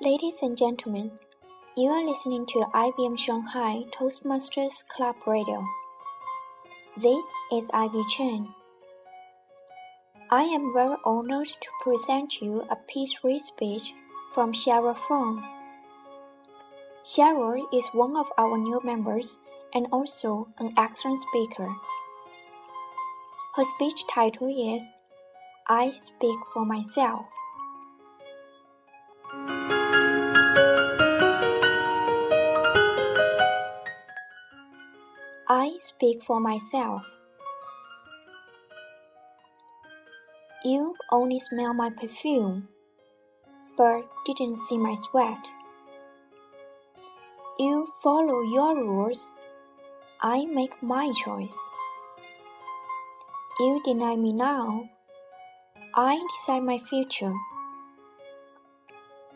Ladies and gentlemen, you are listening to IBM Shanghai Toastmasters Club Radio. This is Ivy Chen. I am very honored to present you a peace-free speech from Cheryl Fong. Cheryl is one of our new members and also an excellent speaker. Her speech title is I Speak for Myself. I speak for myself. You only smell my perfume, but didn't see my sweat. You follow your rules, I make my choice. You deny me now, I decide my future.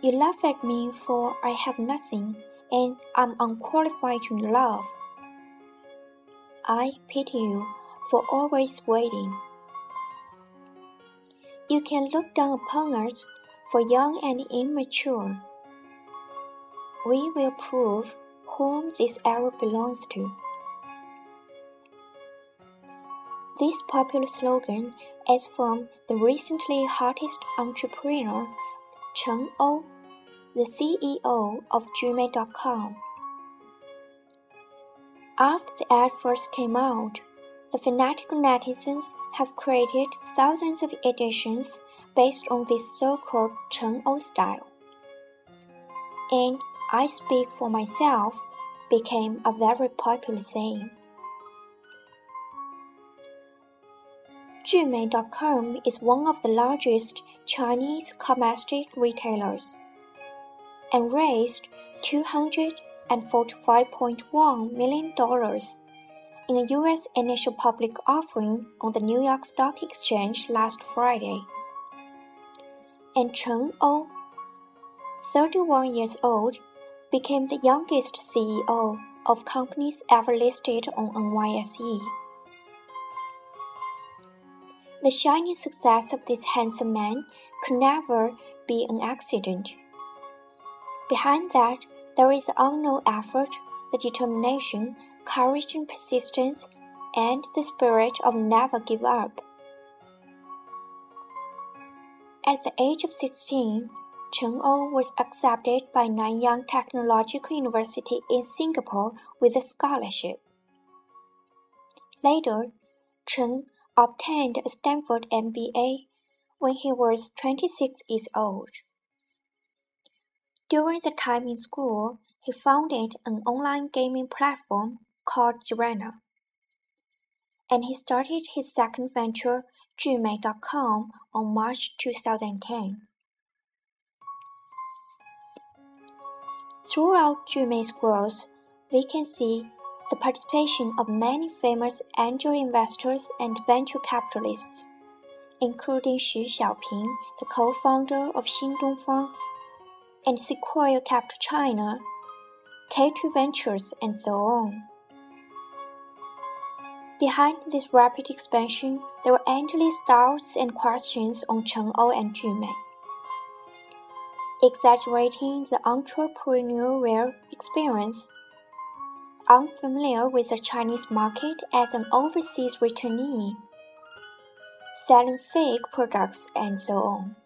You laugh at me for I have nothing and I'm unqualified to love. I pity you for always waiting. You can look down upon us for young and immature. We will prove whom this era belongs to. This popular slogan is from the recently hottest entrepreneur, Chen Ou, the CEO of Jumei.com. After the ad first came out, the fanatical netizens have created thousands of editions based on this so-called Chen Ou style. And I speak for myself became a very popular saying. Jumei.com is one of the largest Chinese cosmetic retailers and raised $245.1 million in a U.S. initial public offering on the New York Stock Exchange last Friday. And Chen Ou, 31 years old, became the youngest CEO of companies ever listed on NYSE. The shining success of this handsome man could never be an accident. Behind that, there is unknown effort, the determination, courage and persistence, and the spirit of never give up. At the age of 16, Chen Ou oh was accepted by Nanyang Technological University in Singapore with a scholarship. Later, Chen obtained a Stanford MBA when he was 26 years old. During the time in school, he founded an online gaming platform called Garena. And he started his second venture, Jumei.com, on March 2010. Throughout Jumei's growth, we can see the participation of many famous angel investors and venture capitalists, including Xu Xiaoping, the co-founder of Xindongfang, and Sequoia Capital China, K2 Ventures, and so on. Behind this rapid expansion, there were endless doubts and questions on Chen Ou and Jumei. Exaggerating the entrepreneurial experience, unfamiliar with the Chinese market as an overseas returnee, selling fake products, and so on.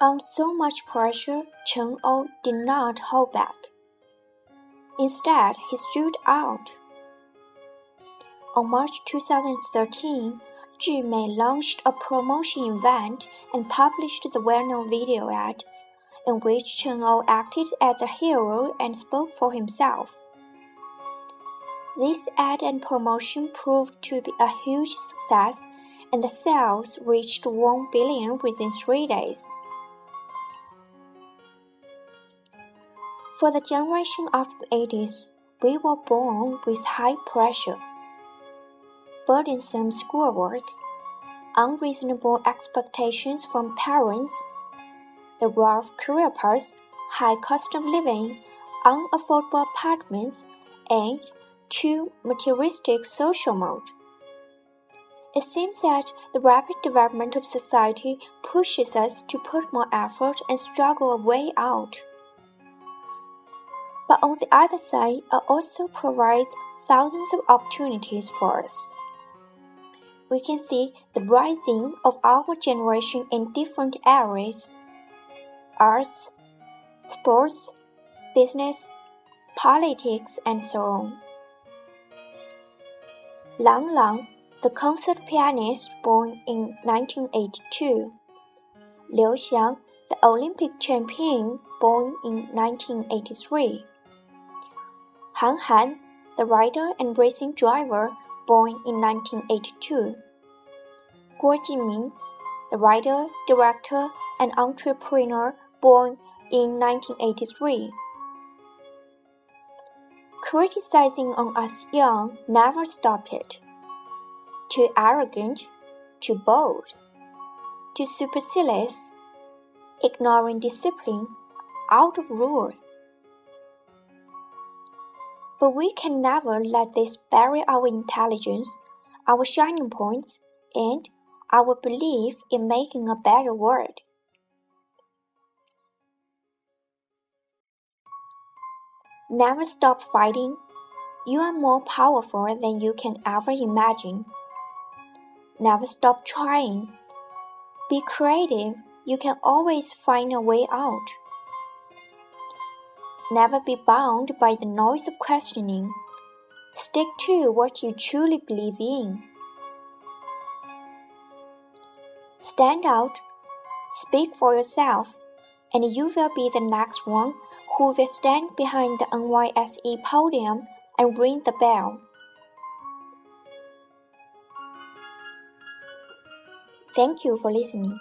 Under so much pressure, Chen Ou did not hold back. Instead, he stood out. On March 2013, Jumei launched a promotion event and published the well-known video ad, in which Chen Ou acted as the hero and spoke for himself. This ad and promotion proved to be a huge success, and the sales reached 1 billion within three days. For the generation of the 80s, we were born with high pressure, burdensome schoolwork, unreasonable expectations from parents, the rough career paths, high cost of living, unaffordable apartments, and too materialistic social mode. It seems that the rapid development of society pushes us to put more effort and struggle a way out. But on the other side, it also provides thousands of opportunities for us. We can see the rising of our generation in different areas arts, sports, business, politics, and so on. Lang Lang, the concert pianist born in 1982. Liu Xiang, the Olympic champion born in 1983. Han Han, the rider and racing driver born in 1982. Guo Jingming, the writer, director, and entrepreneur born in 1983. Criticizing on us young never stopped it. Too arrogant, too bold, too supercilious, ignoring discipline, out of rule. But we can never let this bury our intelligence, our shining points, and our belief in making a better world. Never stop fighting. You are more powerful than you can ever imagine. Never stop trying. Be creative. You can always find a way out. Never be bound by the noise of questioning. Stick to what you truly believe in. Stand out, speak for yourself, and you will be the next one who will stand behind the NYSE podium and ring the bell. Thank you for listening.